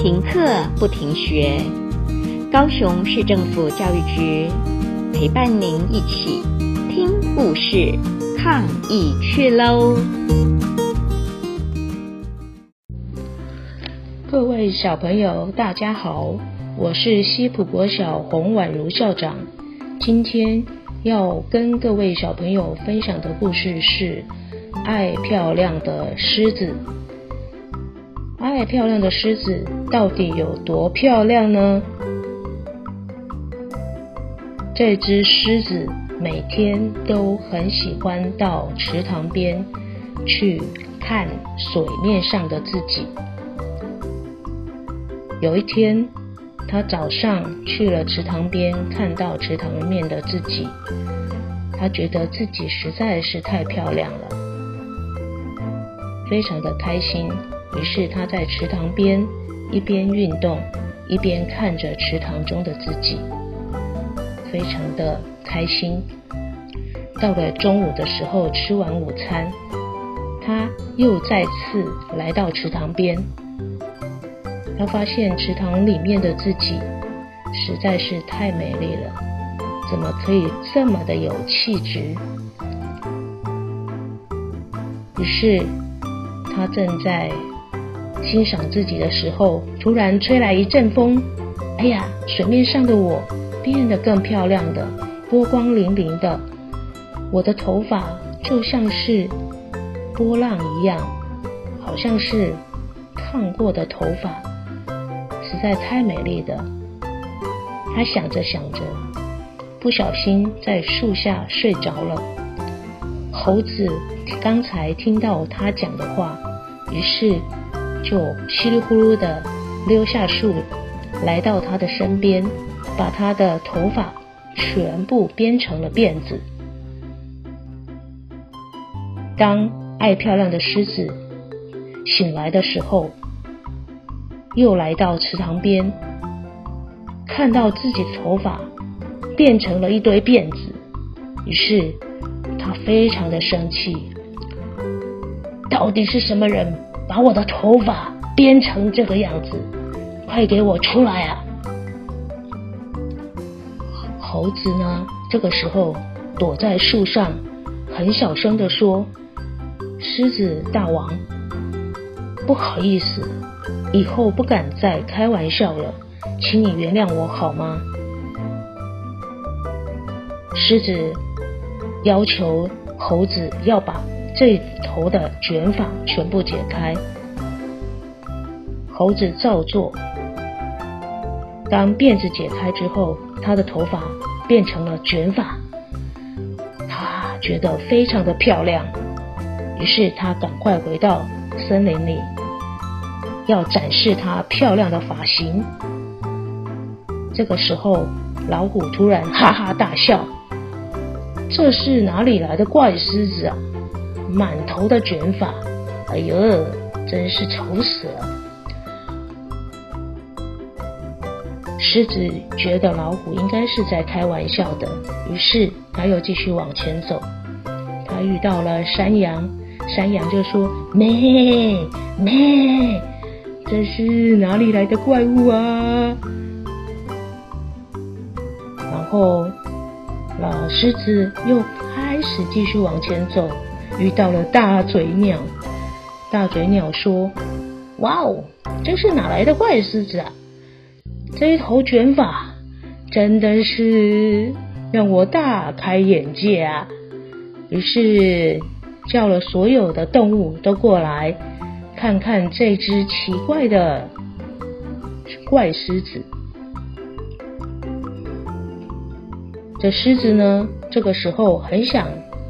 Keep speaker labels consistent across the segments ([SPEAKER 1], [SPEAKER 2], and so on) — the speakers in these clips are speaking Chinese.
[SPEAKER 1] 停课不停学，高雄市政府教育局陪伴您一起听故事、抗疫去喽！
[SPEAKER 2] 各位小朋友，大家好，我是西埔国小洪婉如校长。今天要跟各位小朋友分享的故事是《爱漂亮的狮子》。爱漂亮的狮子到底有多漂亮呢？这只狮子每天都很喜欢到池塘边去看水面上的自己。有一天，他早上去了池塘边，看到池塘里面的自己，他觉得自己实在是太漂亮了，非常的开心。于是他在池塘边一边运动，一边看着池塘中的自己，非常的开心。到了中午的时候，吃完午餐，他又再次来到池塘边。他发现池塘里面的自己实在是太美丽了，怎么可以这么的有气质？于是他正在。欣赏自己的时候，突然吹来一阵风，哎呀，水面上的我变得更漂亮的，波光粼粼的，我的头发就像是波浪一样，好像是烫过的头发，实在太美丽的。他想着想着，不小心在树下睡着了。猴子刚才听到他讲的话，于是。就稀里呼噜的溜下树，来到他的身边，把他的头发全部编成了辫子。当爱漂亮的狮子醒来的时候，又来到池塘边，看到自己的头发变成了一堆辫子，于是他非常的生气，到底是什么人？把我的头发编成这个样子，快给我出来啊！猴子呢，这个时候躲在树上，很小声地说：“狮子大王，不好意思，以后不敢再开玩笑了，请你原谅我好吗？”狮子要求猴子要把。这头的卷发全部解开，猴子照做。当辫子解开之后，他的头发变成了卷发，他觉得非常的漂亮。于是他赶快回到森林里，要展示他漂亮的发型。这个时候，老虎突然哈哈大笑：“这是哪里来的怪狮子啊？”满头的卷发，哎呦，真是丑死了！狮子觉得老虎应该是在开玩笑的，于是他又继续往前走。他遇到了山羊，山羊就说：“咩咩，这是哪里来的怪物啊？”然后老狮子又开始继续往前走。遇到了大嘴鸟，大嘴鸟说：“哇哦，这是哪来的怪狮子啊？这一头卷发真的是让我大开眼界啊！”于是叫了所有的动物都过来看看这只奇怪的怪狮子。这狮子呢，这个时候很想。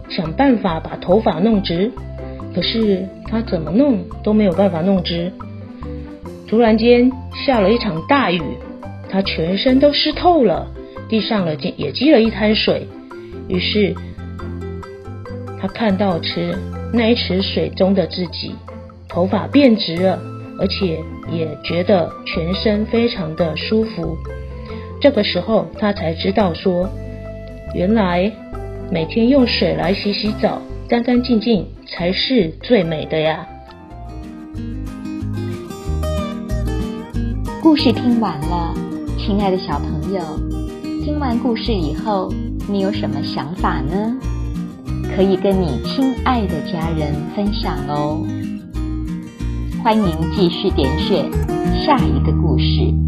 [SPEAKER 2] 想办法把头发弄直，可是他怎么弄都没有办法弄直。突然间下了一场大雨，他全身都湿透了，地上了也积了一滩水。于是他看到池那一池水中的自己，头发变直了，而且也觉得全身非常的舒服。这个时候他才知道说，原来。每天用水来洗洗澡，干干净净才是最美的呀。
[SPEAKER 1] 故事听完了，亲爱的小朋友，听完故事以后，你有什么想法呢？可以跟你亲爱的家人分享哦。欢迎继续点选下一个故事。